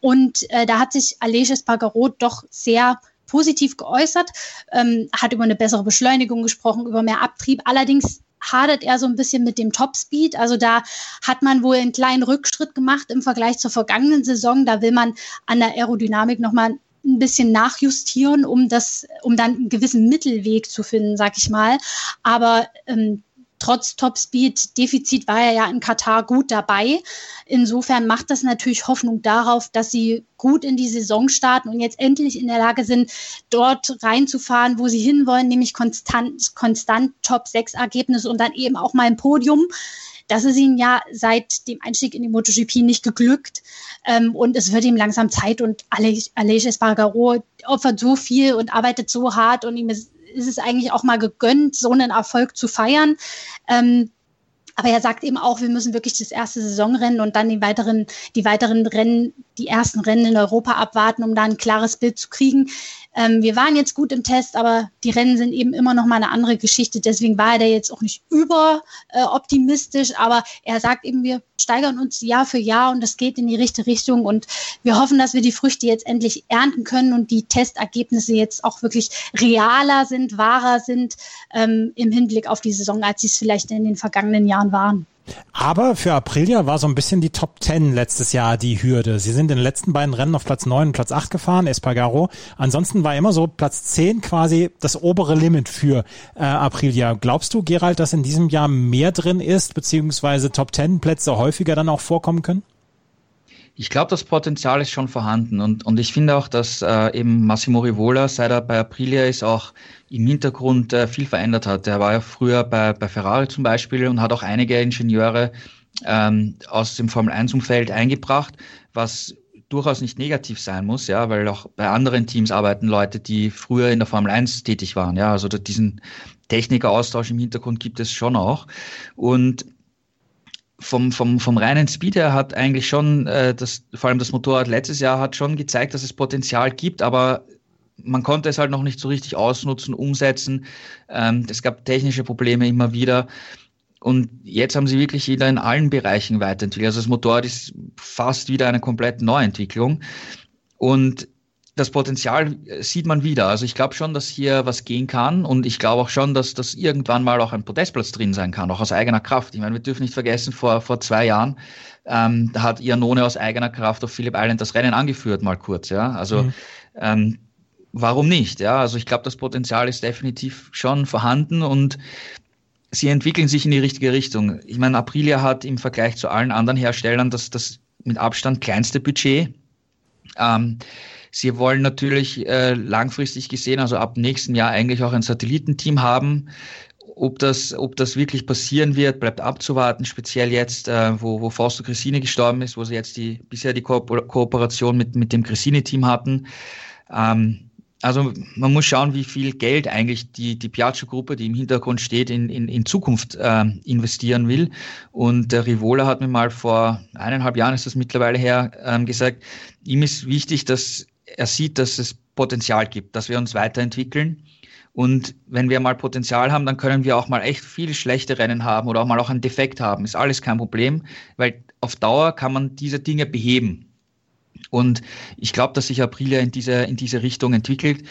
[SPEAKER 2] Und äh, da hat sich Aleix Espargaro doch sehr positiv geäußert, ähm, hat über eine bessere Beschleunigung gesprochen, über mehr Abtrieb. Allerdings hadert er so ein bisschen mit dem Topspeed. Also da hat man wohl einen kleinen Rückschritt gemacht im Vergleich zur vergangenen Saison. Da will man an der Aerodynamik nochmal ein bisschen nachjustieren, um das, um dann einen gewissen Mittelweg zu finden, sag ich mal. Aber ähm, trotz Topspeed-Defizit war er ja in Katar gut dabei. Insofern macht das natürlich Hoffnung darauf, dass sie gut in die Saison starten und jetzt endlich in der Lage sind, dort reinzufahren, wo sie hinwollen, nämlich konstant, konstant Top-6-Ergebnis und dann eben auch mal ein Podium. Das ist ihm ja seit dem Einstieg in die MotoGP nicht geglückt. Ähm, und es wird ihm langsam Zeit und Aleix Espargaro opfert so viel und arbeitet so hart und ihm ist, ist es eigentlich auch mal gegönnt, so einen Erfolg zu feiern. Ähm, aber er sagt eben auch, wir müssen wirklich das erste Saisonrennen und dann die weiteren, die weiteren Rennen, die ersten Rennen in Europa abwarten, um da ein klares Bild zu kriegen. Ähm, wir waren jetzt gut im Test, aber die Rennen sind eben immer noch mal eine andere Geschichte. Deswegen war er da jetzt auch nicht über äh, aber er sagt eben, wir steigern uns Jahr für Jahr und das geht in die richtige Richtung und wir hoffen, dass wir die Früchte jetzt endlich ernten können und die Testergebnisse jetzt auch wirklich realer sind, wahrer sind ähm, im Hinblick auf die Saison, als sie es vielleicht in den vergangenen Jahren waren.
[SPEAKER 1] Aber für Aprilia war so ein bisschen die Top 10 letztes Jahr die Hürde. Sie sind in den letzten beiden Rennen auf Platz 9 und Platz 8 gefahren, Espargaro. Ansonsten war immer so Platz 10 quasi das obere Limit für äh, Aprilia. Glaubst du, Gerald, dass in diesem Jahr mehr drin ist, beziehungsweise Top 10 Plätze häufiger dann auch vorkommen können?
[SPEAKER 3] Ich glaube, das Potenzial ist schon vorhanden und, und ich finde auch, dass äh, eben Massimo Rivola, seit er bei Aprilia ist, auch im Hintergrund äh, viel verändert hat. Er war ja früher bei, bei Ferrari zum Beispiel und hat auch einige Ingenieure ähm, aus dem Formel-1-Umfeld eingebracht, was durchaus nicht negativ sein muss, ja, weil auch bei anderen Teams arbeiten Leute, die früher in der Formel 1 tätig waren, ja, also diesen Technikeraustausch im Hintergrund gibt es schon auch und vom, vom, vom reinen Speed her hat eigentlich schon, äh, das, vor allem das Motorrad letztes Jahr hat schon gezeigt, dass es Potenzial gibt, aber man konnte es halt noch nicht so richtig ausnutzen, umsetzen. Ähm, es gab technische Probleme immer wieder. Und jetzt haben sie wirklich wieder in allen Bereichen weiterentwickelt. Also das Motorrad ist fast wieder eine komplett Neuentwicklung. Und das Potenzial sieht man wieder. Also ich glaube schon, dass hier was gehen kann und ich glaube auch schon, dass das irgendwann mal auch ein Podestplatz drin sein kann, auch aus eigener Kraft. Ich meine, wir dürfen nicht vergessen, vor, vor zwei Jahren, ähm, da hat Ianone aus eigener Kraft auf Philipp Island das Rennen angeführt, mal kurz, ja. Also mhm. ähm, warum nicht? Ja, also ich glaube, das Potenzial ist definitiv schon vorhanden und sie entwickeln sich in die richtige Richtung. Ich meine, Aprilia hat im Vergleich zu allen anderen Herstellern das, das mit Abstand kleinste Budget. Ähm, Sie wollen natürlich äh, langfristig gesehen, also ab nächsten Jahr eigentlich auch ein Satellitenteam haben. Ob das, ob das wirklich passieren wird, bleibt abzuwarten, speziell jetzt, äh, wo, wo Fausto Cressini gestorben ist, wo sie jetzt die, bisher die Ko Kooperation mit, mit dem Cressini-Team hatten. Ähm, also man muss schauen, wie viel Geld eigentlich die, die Piaggio-Gruppe, die im Hintergrund steht, in, in, in Zukunft äh, investieren will. Und der Rivola hat mir mal vor eineinhalb Jahren, ist das mittlerweile her, ähm, gesagt, ihm ist wichtig, dass er sieht, dass es Potenzial gibt, dass wir uns weiterentwickeln. Und wenn wir mal Potenzial haben, dann können wir auch mal echt viel schlechte Rennen haben oder auch mal auch einen Defekt haben. Ist alles kein Problem, weil auf Dauer kann man diese Dinge beheben. Und ich glaube, dass sich Aprilia in diese, in diese Richtung entwickelt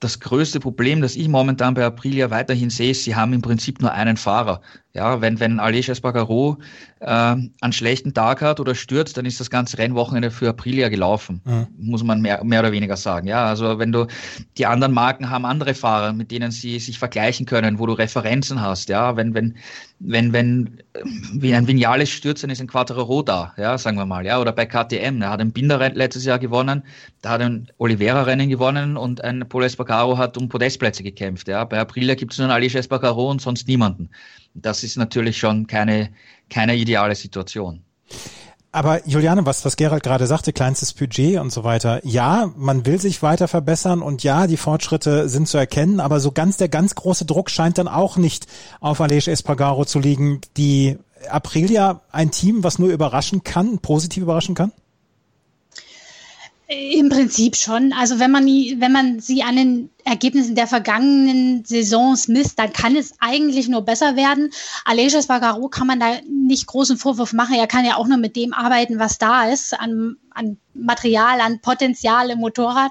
[SPEAKER 3] das größte Problem, das ich momentan bei Aprilia weiterhin sehe, ist, sie haben im Prinzip nur einen Fahrer. Ja, wenn, wenn Aleix Espargaro äh, einen schlechten Tag hat oder stürzt, dann ist das ganze Rennwochenende für Aprilia gelaufen. Mhm. Muss man mehr, mehr oder weniger sagen. Ja, also wenn du, die anderen Marken haben andere Fahrer, mit denen sie sich vergleichen können, wo du Referenzen hast. Ja, wenn, wenn, wenn, wenn, wie ein Vinales stürzt, dann ist ein Quattro da, ja, sagen wir mal, ja, oder bei KTM, er hat ein Binder letztes Jahr gewonnen, da hat ein Oliveira-Rennen gewonnen und ein Polo Espargaro hat um Podestplätze gekämpft, ja, bei Aprilia gibt es nur einen Aleix Espargaro und sonst niemanden. Das ist natürlich schon keine, keine ideale Situation.
[SPEAKER 1] Aber Juliane, was, was Gerald gerade sagte, kleinstes Budget und so weiter. Ja, man will sich weiter verbessern und ja, die Fortschritte sind zu erkennen, aber so ganz der ganz große Druck scheint dann auch nicht auf Aleix Espargaro zu liegen. Die Aprilia ein Team, was nur überraschen kann, positiv überraschen kann?
[SPEAKER 2] Im Prinzip schon. Also wenn man, wenn man sie an den Ergebnissen der vergangenen Saisons misst, dann kann es eigentlich nur besser werden. Aleix Bagaro kann man da nicht großen Vorwurf machen. Er kann ja auch nur mit dem arbeiten, was da ist, an, an Material, an Potenzial im Motorrad.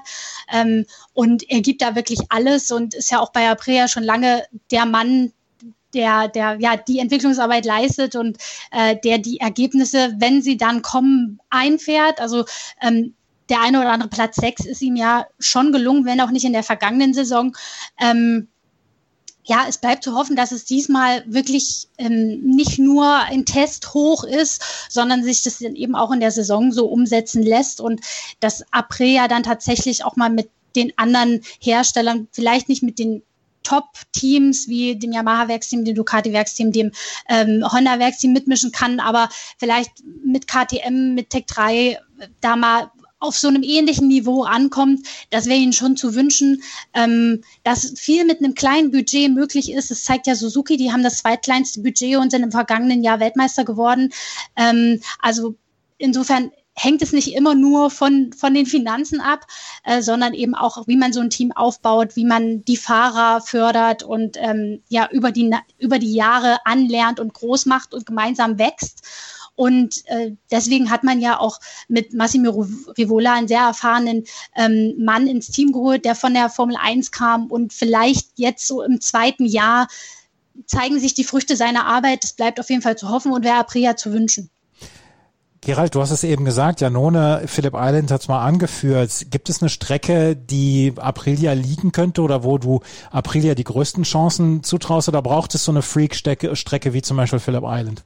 [SPEAKER 2] Ähm, und er gibt da wirklich alles und ist ja auch bei Aprea schon lange der Mann, der, der ja die Entwicklungsarbeit leistet und äh, der die Ergebnisse, wenn sie dann kommen, einfährt. Also ähm, der eine oder andere Platz sechs ist ihm ja schon gelungen, wenn auch nicht in der vergangenen Saison. Ähm, ja, es bleibt zu hoffen, dass es diesmal wirklich ähm, nicht nur ein Test hoch ist, sondern sich das eben auch in der Saison so umsetzen lässt und dass Aprilia dann tatsächlich auch mal mit den anderen Herstellern, vielleicht nicht mit den Top-Teams wie dem Yamaha-Werksteam, dem Ducati-Werksteam, dem ähm, Honda-Werksteam mitmischen kann, aber vielleicht mit KTM, mit Tech 3 da mal auf so einem ähnlichen Niveau ankommt, das wäre ihnen schon zu wünschen, ähm, dass viel mit einem kleinen Budget möglich ist. Das zeigt ja Suzuki, die haben das zweitkleinste Budget und sind im vergangenen Jahr Weltmeister geworden. Ähm, also insofern hängt es nicht immer nur von, von den Finanzen ab, äh, sondern eben auch, wie man so ein Team aufbaut, wie man die Fahrer fördert und ähm, ja über die, über die Jahre anlernt und groß macht und gemeinsam wächst. Und äh, deswegen hat man ja auch mit Massimo Rivola einen sehr erfahrenen ähm, Mann ins Team geholt, der von der Formel 1 kam und vielleicht jetzt so im zweiten Jahr zeigen sich die Früchte seiner Arbeit. Das bleibt auf jeden Fall zu hoffen und wäre Aprilia zu wünschen.
[SPEAKER 1] Gerald, du hast es eben gesagt, Janone Philipp Island hat es mal angeführt. Gibt es eine Strecke, die Aprilia liegen könnte oder wo du Aprilia die größten Chancen zutraust oder braucht es so eine Freak-Strecke wie zum Beispiel Philipp Island?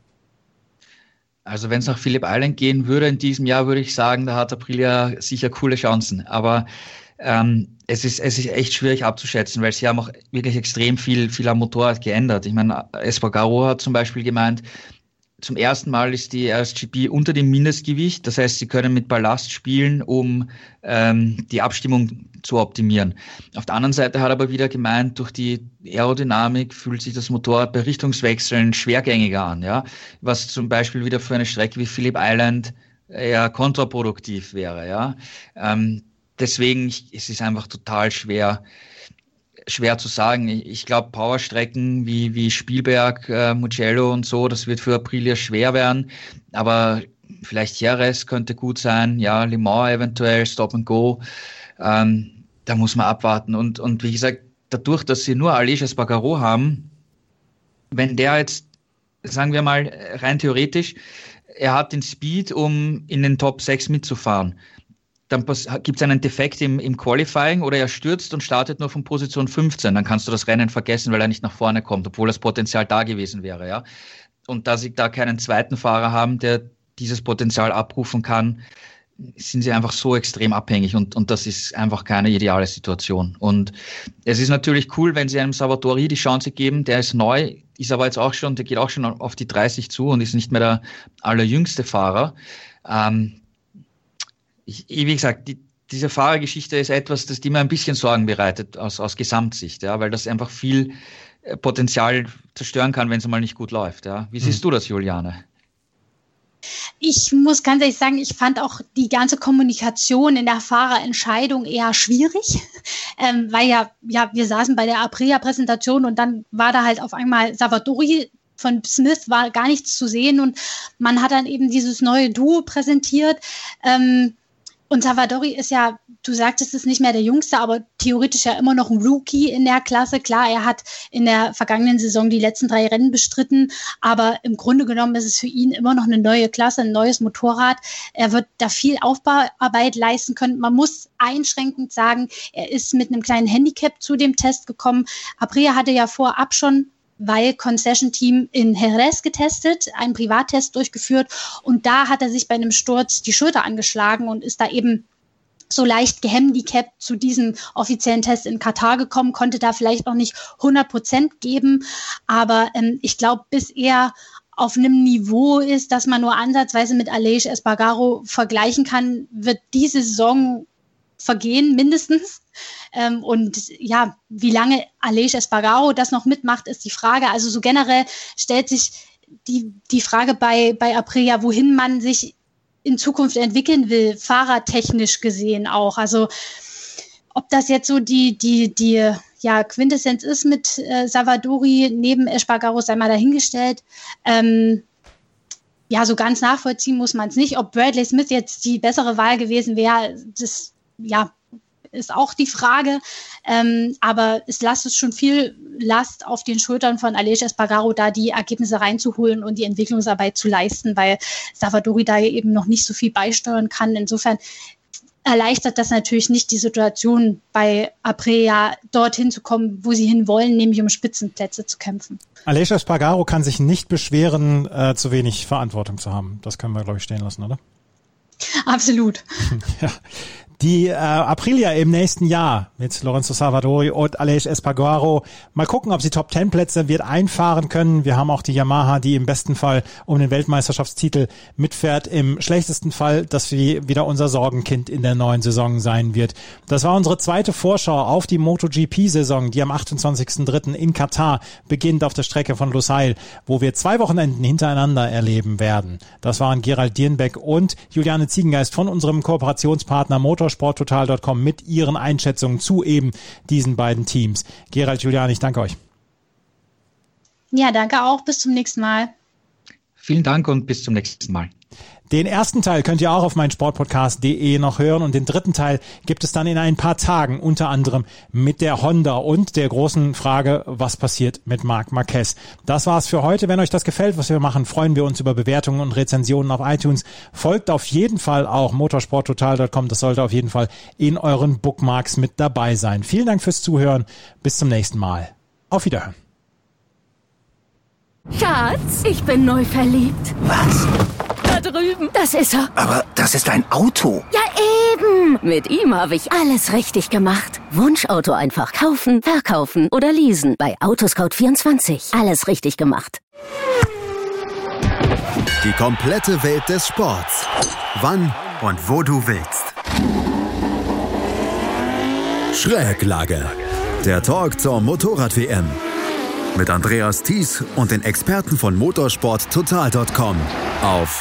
[SPEAKER 3] Also wenn es nach Phillip Island gehen würde in diesem Jahr, würde ich sagen, da hat Aprilia sicher coole Chancen. Aber ähm, es, ist, es ist echt schwierig abzuschätzen, weil sie haben auch wirklich extrem viel, viel am Motorrad geändert. Ich meine, Espargaro hat zum Beispiel gemeint, zum ersten Mal ist die RSGP unter dem Mindestgewicht. Das heißt, sie können mit Ballast spielen, um ähm, die Abstimmung zu optimieren. Auf der anderen Seite hat er aber wieder gemeint, durch die Aerodynamik fühlt sich das Motorrad bei Richtungswechseln schwergängiger an, ja, was zum Beispiel wieder für eine Strecke wie Phillip Island eher kontraproduktiv wäre, ja. Ähm, deswegen es ist einfach total schwer, schwer zu sagen. Ich, glaube, Powerstrecken wie, wie Spielberg, äh, Mugello und so, das wird für Aprilia schwer werden. Aber vielleicht Jerez könnte gut sein, ja, Le Mans eventuell, Stop and Go. Ähm, da muss man abwarten. Und, und wie gesagt, dadurch, dass sie nur Aleix Espargaro haben, wenn der jetzt, sagen wir mal, rein theoretisch, er hat den Speed, um in den Top 6 mitzufahren dann gibt es einen Defekt im, im Qualifying oder er stürzt und startet nur von Position 15, dann kannst du das Rennen vergessen, weil er nicht nach vorne kommt, obwohl das Potenzial da gewesen wäre, ja. Und da sie da keinen zweiten Fahrer haben, der dieses Potenzial abrufen kann, sind sie einfach so extrem abhängig und, und das ist einfach keine ideale Situation. Und es ist natürlich cool, wenn sie einem Salvatori die Chance geben, der ist neu, ist aber jetzt auch schon, der geht auch schon auf die 30 zu und ist nicht mehr der allerjüngste Fahrer. Ähm, ich, wie gesagt, die, diese Fahrergeschichte ist etwas, das die mir ein bisschen Sorgen bereitet aus, aus Gesamtsicht, ja, weil das einfach viel äh, Potenzial zerstören kann, wenn es mal nicht gut läuft. Ja. Wie siehst mhm. du das, Juliane?
[SPEAKER 2] Ich muss ganz ehrlich sagen, ich fand auch die ganze Kommunikation in der Fahrerentscheidung eher schwierig, ähm, weil ja, ja, wir saßen bei der Aprilia-Präsentation und dann war da halt auf einmal Savadori von Smith war gar nichts zu sehen und man hat dann eben dieses neue Duo präsentiert. Ähm, und Savadori ist ja, du sagtest es nicht mehr der Jüngste, aber theoretisch ja immer noch ein Rookie in der Klasse. Klar, er hat in der vergangenen Saison die letzten drei Rennen bestritten, aber im Grunde genommen ist es für ihn immer noch eine neue Klasse, ein neues Motorrad. Er wird da viel Aufbauarbeit leisten können. Man muss einschränkend sagen, er ist mit einem kleinen Handicap zu dem Test gekommen. Aprilia hatte ja vorab schon weil Concession Team in Jerez getestet, einen Privattest durchgeführt und da hat er sich bei einem Sturz die Schulter angeschlagen und ist da eben so leicht gehandicapt zu diesem offiziellen Test in Katar gekommen, konnte da vielleicht noch nicht 100 Prozent geben, aber ähm, ich glaube, bis er auf einem Niveau ist, dass man nur ansatzweise mit Aleix Espargaro vergleichen kann, wird diese Saison vergehen, mindestens. Ähm, und ja, wie lange Aleix Espargaro das noch mitmacht, ist die Frage. Also so generell stellt sich die, die Frage bei, bei Aprilia, wohin man sich in Zukunft entwickeln will, fahrertechnisch gesehen auch. Also ob das jetzt so die, die, die ja, Quintessenz ist mit äh, Savadori neben Espargaro, sei mal dahingestellt. Ähm, ja, so ganz nachvollziehen muss man es nicht. Ob Bradley Smith jetzt die bessere Wahl gewesen wäre, das ja, ist auch die Frage. Ähm, aber es lastet schon viel Last auf den Schultern von Aleix Espargaro, da die Ergebnisse reinzuholen und die Entwicklungsarbeit zu leisten, weil Savadori da eben noch nicht so viel beisteuern kann. Insofern erleichtert das natürlich nicht die Situation bei Aprilia dorthin zu kommen, wo sie hinwollen, nämlich um Spitzenplätze zu kämpfen.
[SPEAKER 1] Alessia Spargaro kann sich nicht beschweren, äh, zu wenig Verantwortung zu haben. Das können wir, glaube ich, stehen lassen, oder?
[SPEAKER 2] Absolut.
[SPEAKER 1] ja. Die äh, Aprilia im nächsten Jahr mit Lorenzo Salvadori und Aleix Espargaro. Mal gucken, ob sie Top 10 Plätze wird einfahren können. Wir haben auch die Yamaha, die im besten Fall um den Weltmeisterschaftstitel mitfährt. Im schlechtesten Fall, dass sie wieder unser Sorgenkind in der neuen Saison sein wird. Das war unsere zweite Vorschau auf die MotoGP-Saison, die am 28.03. in Katar beginnt auf der Strecke von Lusail, wo wir zwei Wochenenden hintereinander erleben werden. Das waren Gerald Dierenbeck und Juliane Ziegengeist von unserem Kooperationspartner Motor sporttotal.com mit Ihren Einschätzungen zu eben diesen beiden Teams. Gerald, Julian, ich danke euch.
[SPEAKER 2] Ja, danke auch. Bis zum nächsten Mal.
[SPEAKER 3] Vielen Dank und bis zum nächsten Mal.
[SPEAKER 1] Den ersten Teil könnt ihr auch auf meinsportpodcast.de noch hören und den dritten Teil gibt es dann in ein paar Tagen, unter anderem mit der Honda und der großen Frage, was passiert mit Marc Marquez. Das war's für heute. Wenn euch das gefällt, was wir machen, freuen wir uns über Bewertungen und Rezensionen auf iTunes. Folgt auf jeden Fall auch motorsporttotal.com. Das sollte auf jeden Fall in euren Bookmarks mit dabei sein. Vielen Dank fürs Zuhören. Bis zum nächsten Mal. Auf Wiederhören.
[SPEAKER 4] Schatz, ich bin neu verliebt.
[SPEAKER 5] Was?
[SPEAKER 4] Da drüben. Das ist er.
[SPEAKER 5] Aber das ist ein Auto.
[SPEAKER 4] Ja, eben. Mit ihm habe ich alles richtig gemacht. Wunschauto einfach kaufen, verkaufen oder leasen. Bei Autoscout24. Alles richtig gemacht.
[SPEAKER 6] Die komplette Welt des Sports. Wann und wo du willst. Schräglage. Der Talk zur Motorrad-WM. Mit Andreas Thies und den Experten von motorsporttotal.com auf